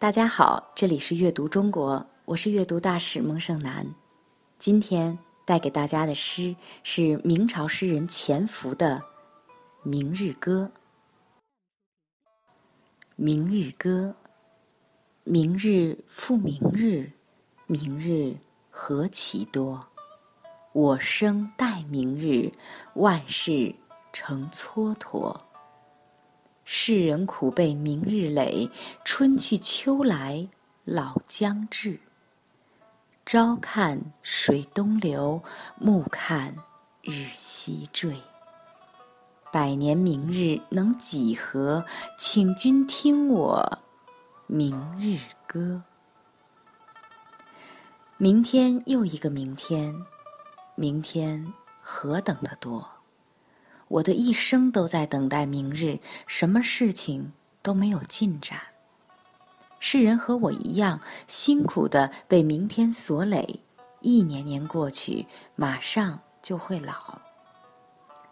大家好，这里是阅读中国，我是阅读大使孟胜男。今天带给大家的诗是明朝诗人钱福的《明日歌》。明日歌，明日复明日，明日何其多。我生待明日，万事成蹉跎。世人苦被明日累，春去秋来老将至。朝看水东流，暮看日西坠。百年明日能几何？请君听我明日歌。明天又一个明天，明天何等的多。我的一生都在等待明日，什么事情都没有进展。世人和我一样，辛苦的被明天所累，一年年过去，马上就会老。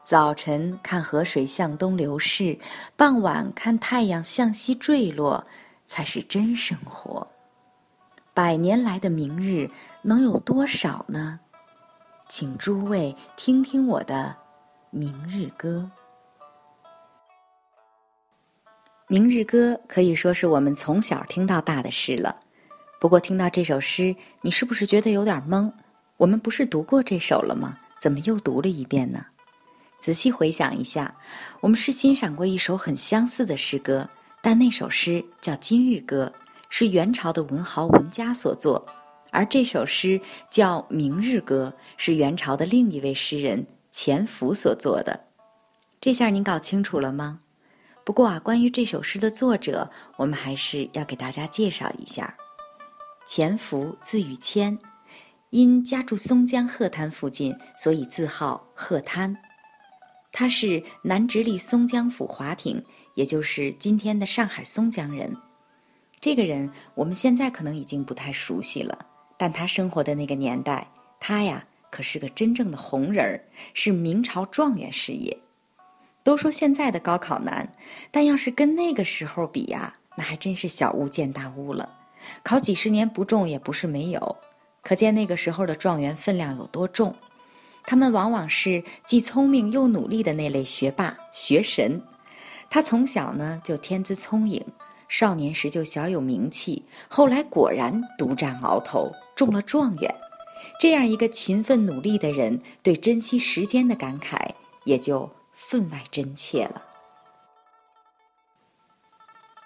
早晨看河水向东流逝，傍晚看太阳向西坠落，才是真生活。百年来的明日能有多少呢？请诸位听听我的。《明日歌》，《明日歌》可以说是我们从小听到大的诗了。不过，听到这首诗，你是不是觉得有点懵？我们不是读过这首了吗？怎么又读了一遍呢？仔细回想一下，我们是欣赏过一首很相似的诗歌，但那首诗叫《今日歌》，是元朝的文豪文家所作；而这首诗叫《明日歌》，是元朝的另一位诗人。钱福所做的，这下您搞清楚了吗？不过啊，关于这首诗的作者，我们还是要给大家介绍一下。钱福字雨谦，因家住松江鹤滩附近，所以自号鹤滩。他是南直隶松江府华亭，也就是今天的上海松江人。这个人我们现在可能已经不太熟悉了，但他生活的那个年代，他呀。可是个真正的红人儿，是明朝状元事业。都说现在的高考难，但要是跟那个时候比呀，那还真是小巫见大巫了。考几十年不中也不是没有，可见那个时候的状元分量有多重。他们往往是既聪明又努力的那类学霸学神。他从小呢就天资聪颖，少年时就小有名气，后来果然独占鳌头，中了状元。这样一个勤奋努力的人，对珍惜时间的感慨也就分外真切了。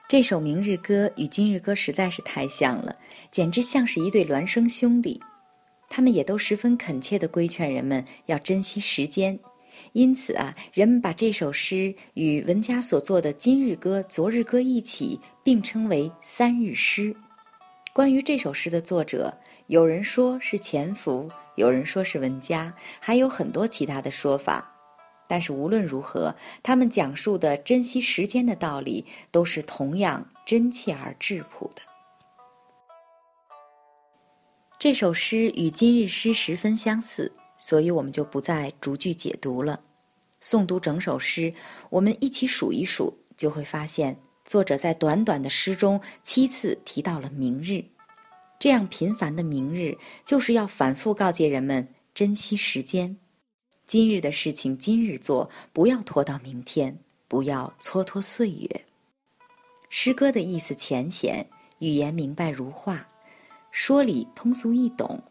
这首《明日歌》与《今日歌》实在是太像了，简直像是一对孪生兄弟。他们也都十分恳切地规劝人们要珍惜时间，因此啊，人们把这首诗与文家所作的《今日歌》《昨日歌》一起并称为“三日诗”。关于这首诗的作者。有人说是潜伏，有人说是文家，还有很多其他的说法。但是无论如何，他们讲述的珍惜时间的道理，都是同样真切而质朴的。这首诗与今日诗十分相似，所以我们就不再逐句解读了。诵读整首诗，我们一起数一数，就会发现作者在短短的诗中七次提到了明日。这样频繁的明日，就是要反复告诫人们珍惜时间。今日的事情今日做，不要拖到明天，不要蹉跎岁月。诗歌的意思浅显，语言明白如画，说理通俗易懂，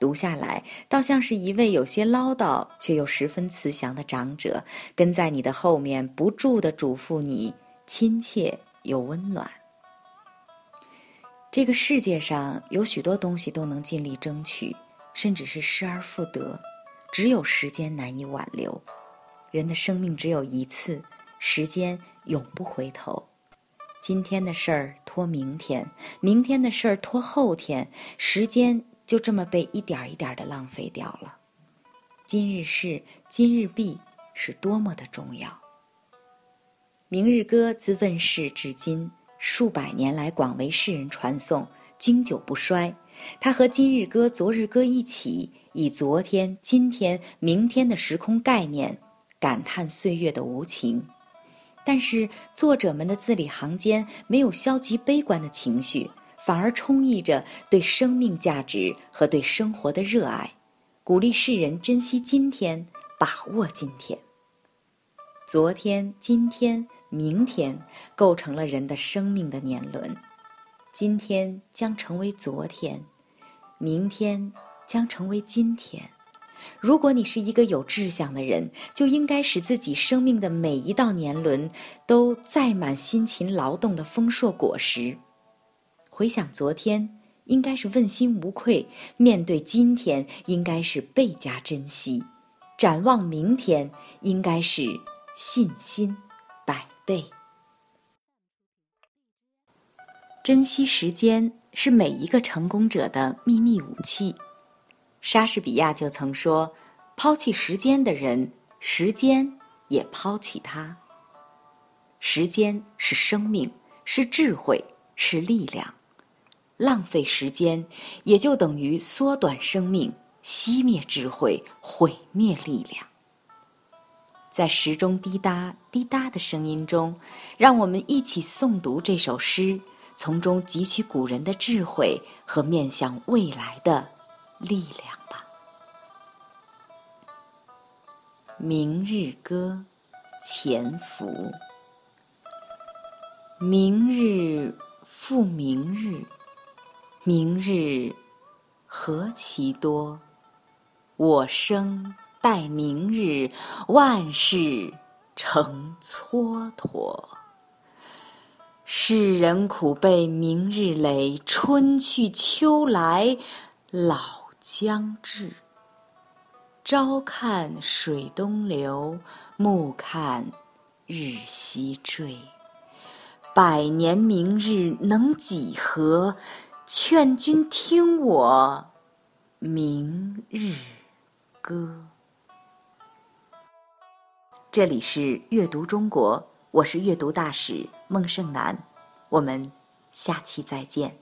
读下来倒像是一位有些唠叨却又十分慈祥的长者，跟在你的后面不住地嘱咐你，亲切又温暖。这个世界上有许多东西都能尽力争取，甚至是失而复得，只有时间难以挽留。人的生命只有一次，时间永不回头。今天的事儿拖明天，明天的事儿拖后天，时间就这么被一点一点的浪费掉了。今日事今日毕是多么的重要。明日歌自问世至今。数百年来，广为世人传颂，经久不衰。它和今日歌、昨日歌一起，以昨天、今天、明天的时空概念，感叹岁月的无情。但是作者们的字里行间没有消极悲观的情绪，反而充溢着对生命价值和对生活的热爱，鼓励世人珍惜今天，把握今天。昨天、今天、明天构成了人的生命的年轮，今天将成为昨天，明天将成为今天。如果你是一个有志向的人，就应该使自己生命的每一道年轮都载满辛勤劳动的丰硕果实。回想昨天，应该是问心无愧；面对今天，应该是倍加珍惜；展望明天，应该是信心对。珍惜时间是每一个成功者的秘密武器。莎士比亚就曾说：“抛弃时间的人，时间也抛弃他。”时间是生命，是智慧，是力量。浪费时间，也就等于缩短生命、熄灭智慧、毁灭力量。在时钟滴答滴答的声音中，让我们一起诵读这首诗，从中汲取古人的智慧和面向未来的力量吧。明日歌，潜伏。明日复明日，明日何其多。我生待明日，万事成蹉跎。世人苦悲明日累，春去秋来老将至。朝看水东流，暮看日西坠。百年明日能几何？劝君听我明日歌。这里是阅读中国，我是阅读大使孟胜男，我们下期再见。